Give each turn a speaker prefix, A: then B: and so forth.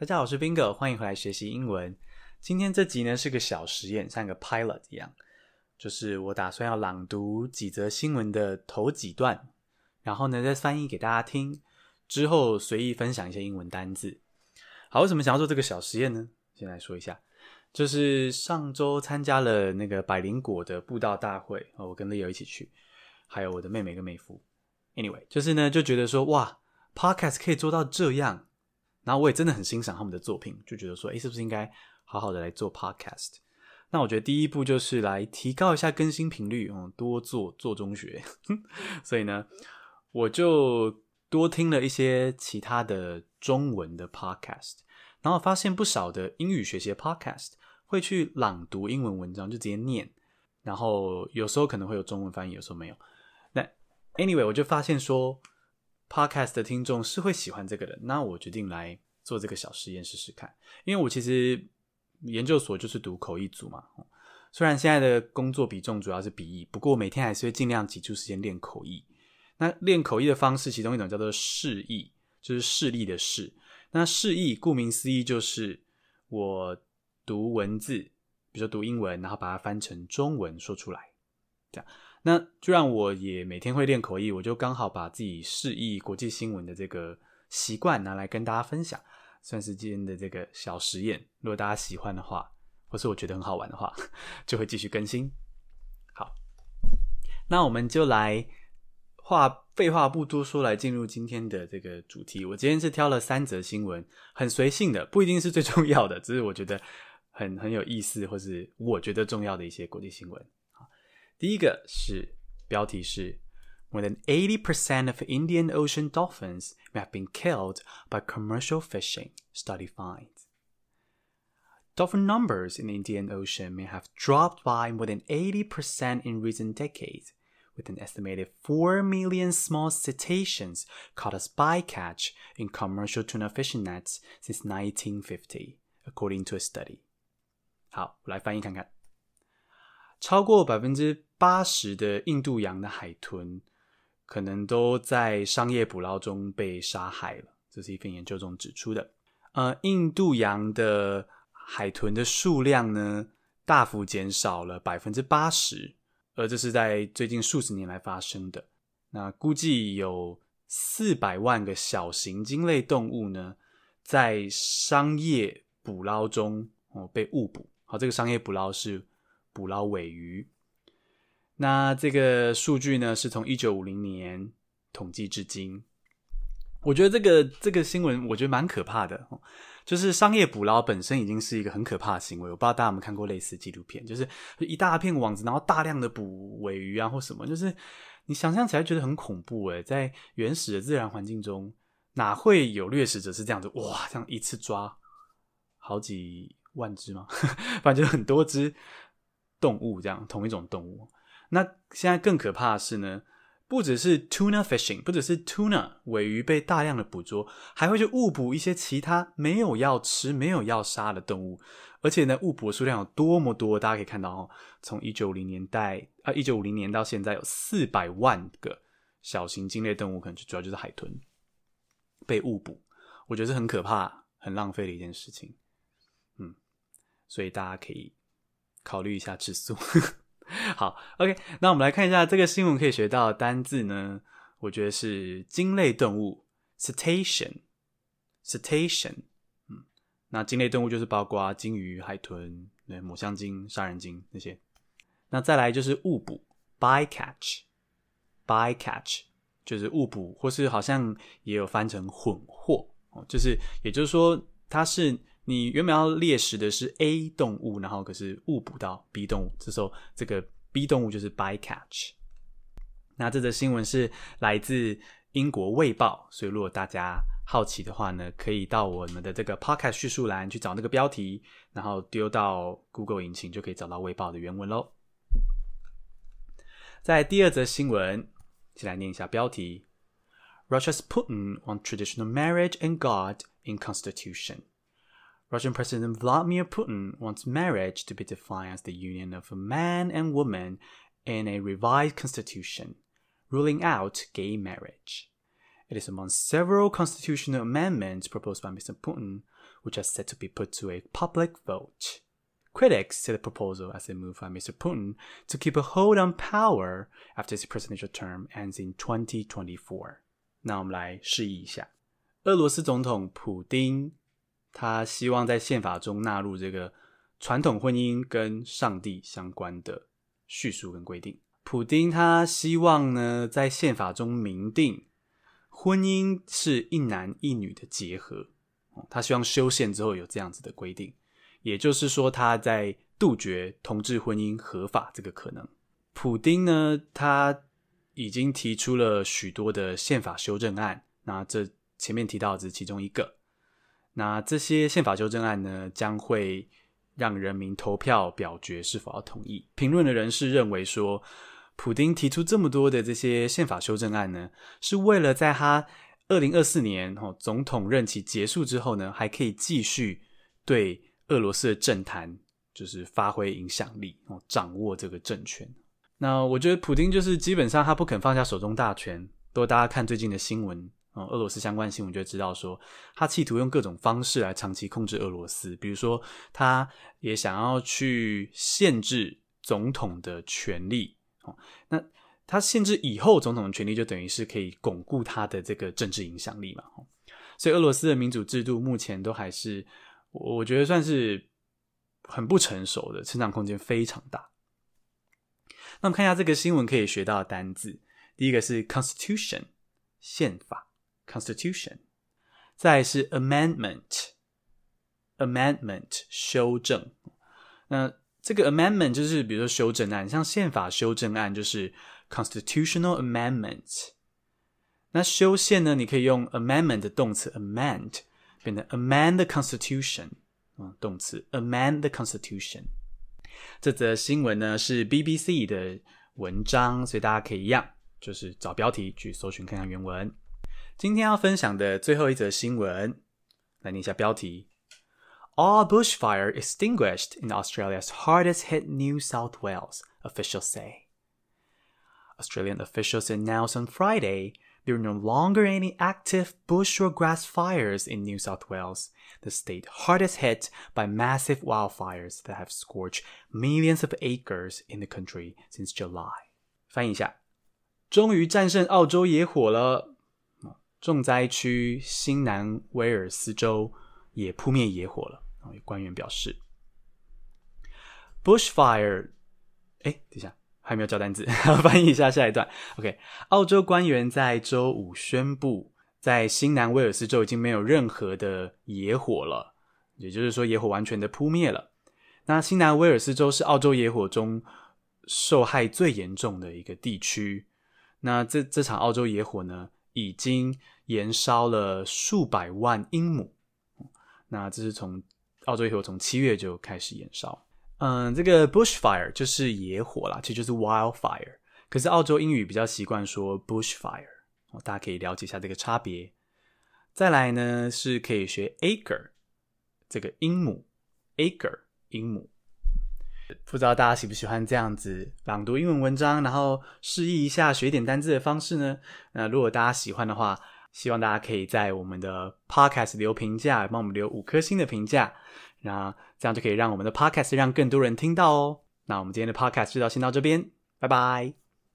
A: 大家好，我是 Bingo，欢迎回来学习英文。今天这集呢是个小实验，像个 pilot 一样，就是我打算要朗读几则新闻的头几段，然后呢再翻译给大家听，之后随意分享一些英文单字。好，为什么想要做这个小实验呢？先来说一下，就是上周参加了那个百灵果的布道大会，我跟 Leo 一起去，还有我的妹妹跟妹夫。Anyway，就是呢就觉得说哇，Podcast 可以做到这样。然后我也真的很欣赏他们的作品，就觉得说，诶，是不是应该好好的来做 podcast？那我觉得第一步就是来提高一下更新频率，嗯，多做做中学。所以呢，我就多听了一些其他的中文的 podcast，然后发现不少的英语学习 podcast 会去朗读英文文章，就直接念，然后有时候可能会有中文翻译，有时候没有。那 anyway，我就发现说。Podcast 的听众是会喜欢这个的，那我决定来做这个小实验试试看。因为我其实研究所就是读口译组嘛，虽然现在的工作比重主要是笔译，不过每天还是会尽量挤出时间练口译。那练口译的方式，其中一种叫做示意，就是示例的示。那示意顾名思义就是我读文字，比如说读英文，然后把它翻成中文说出来，这样。那就让我也每天会练口译，我就刚好把自己示意国际新闻的这个习惯拿来跟大家分享，算是今天的这个小实验。如果大家喜欢的话，或是我觉得很好玩的话，就会继续更新。好，那我们就来话废话不多说，来进入今天的这个主题。我今天是挑了三则新闻，很随性的，不一定是最重要的，只是我觉得很很有意思，或是我觉得重要的一些国际新闻。第一个是标题是 More than eighty percent of Indian Ocean dolphins may have been killed by commercial fishing. Study finds dolphin numbers in the Indian Ocean may have dropped by more than eighty percent in recent decades, with an estimated four million small cetaceans caught as bycatch in commercial tuna fishing nets since 1950, according to a study. 好，我来翻译看看。 超过百分之八十的印度洋的海豚，可能都在商业捕捞中被杀害了。这是一份研究中指出的。呃，印度洋的海豚的数量呢，大幅减少了百分之八十，而这是在最近数十年来发生的。那估计有四百万个小型鲸类动物呢，在商业捕捞中哦被误捕。好，这个商业捕捞是。捕捞尾鱼，那这个数据呢，是从一九五零年统计至今。我觉得这个这个新闻，我觉得蛮可怕的。就是商业捕捞本身已经是一个很可怕的行为。我不知道大家有没有看过类似纪录片，就是一大片网子，然后大量的捕尾鱼啊或什么，就是你想象起来觉得很恐怖诶，在原始的自然环境中，哪会有掠食者是这样子？哇，这样一次抓好几万只吗？反正就很多只。动物这样，同一种动物，那现在更可怕的是呢，不只是 tuna fishing，不只是 tuna 尾鱼被大量的捕捉，还会去误捕一些其他没有要吃、没有要杀的动物，而且呢，误捕的数量有多么多？大家可以看到哦，从一九五零年代啊，一九五零年到现在有四百万个小型鲸类动物，可能就主要就是海豚被误捕，我觉得是很可怕、很浪费的一件事情。嗯，所以大家可以。考虑一下吃素。好，OK，那我们来看一下这个新闻可以学到的单字呢？我觉得是鲸类动物，cetacean，cetacean，嗯，那鲸类动物就是包括鲸鱼、海豚、对，抹香鲸、杀人鲸那些。那再来就是误捕，bycatch，bycatch 就是误捕，或是好像也有翻成混获哦，就是也就是说它是。你原本要猎食的是 A 动物，然后可是误捕到 B 动物，这时候这个 B 动物就是 bycatch。那这则新闻是来自英国卫报，所以如果大家好奇的话呢，可以到我们的这个 podcast 叙述栏去找那个标题，然后丢到 Google 引擎就可以找到卫报的原文喽。在第二则新闻，先来念一下标题：Russia's Putin on traditional marriage and God in constitution。Russian President Vladimir Putin wants marriage to be defined as the union of a man and woman in a revised constitution, ruling out gay marriage. It is among several constitutional amendments proposed by Mr. Putin, which are set to be put to a public vote. Critics see the proposal as a move by Mr. Putin to keep a hold on power after his presidential term ends in 2024. 那我们来示意一下，俄罗斯总统普丁， 他希望在宪法中纳入这个传统婚姻跟上帝相关的叙述跟规定。普丁他希望呢，在宪法中明定婚姻是一男一女的结合，他希望修宪之后有这样子的规定。也就是说，他在杜绝同志婚姻合法这个可能。普丁呢，他已经提出了许多的宪法修正案，那这前面提到的只是其中一个。那这些宪法修正案呢，将会让人民投票表决是否要同意。评论的人士认为说，普丁提出这么多的这些宪法修正案呢，是为了在他二零二四年哦总统任期结束之后呢，还可以继续对。俄罗斯的政坛就是发挥影响力，掌握这个政权。那我觉得普丁就是基本上他不肯放下手中大权。都大家看最近的新闻，哦，俄罗斯相关新闻就知道说，他企图用各种方式来长期控制俄罗斯。比如说，他也想要去限制总统的权利。哦，那他限制以后总统的权利，就等于是可以巩固他的这个政治影响力嘛。所以俄罗斯的民主制度目前都还是。我觉得算是很不成熟的，成长空间非常大。那我们看一下这个新闻可以学到的单字，第一个是 constitution 宪法 constitution，再是 amendment amendment 修正。那这个 amendment 就是比如说修正案，像宪法修正案就是 constitutional amendment。那修宪呢，你可以用 amendment 的动词 amend。变成 amend the constitution，嗯，动词 amend the constitution。这则新闻呢是 BBC 的文章，所以大家可以一样，就是找标题去搜寻看看原文。今天要分享的最后一则新闻，来念一下标题：All bushfire extinguished in Australia's hardest hit New South Wales, officials say. Australian officials announced on Friday. There are no longer any active bush or grass fires in New South Wales, the state hardest hit by massive wildfires that have scorched millions of acres in the country since July. 翻译一下，终于战胜澳洲野火了。 重灾区新南威尔斯州也扑灭野火了。有官员表示，bushfire，哎，等一下。还没有教单字，翻译一下下一段。OK，澳洲官员在周五宣布，在新南威尔斯州已经没有任何的野火了，也就是说野火完全的扑灭了。那新南威尔斯州是澳洲野火中受害最严重的一个地区。那这这场澳洲野火呢，已经延烧了数百万英亩。那这是从澳洲野火从七月就开始延烧。嗯，这个 bushfire 就是野火啦，其实就是 wildfire。可是澳洲英语比较习惯说 bushfire，大家可以了解一下这个差别。再来呢，是可以学 acre 这个英亩，acre 英亩。不知道大家喜不喜欢这样子朗读英文文章，然后示意一下学点单字的方式呢？那如果大家喜欢的话，希望大家可以在我们的 podcast 留评价，帮我们留五颗星的评价。那这样就可以让我们的 podcast 让更多人听到哦。那我们今天的 podcast 就到先到这边，拜拜。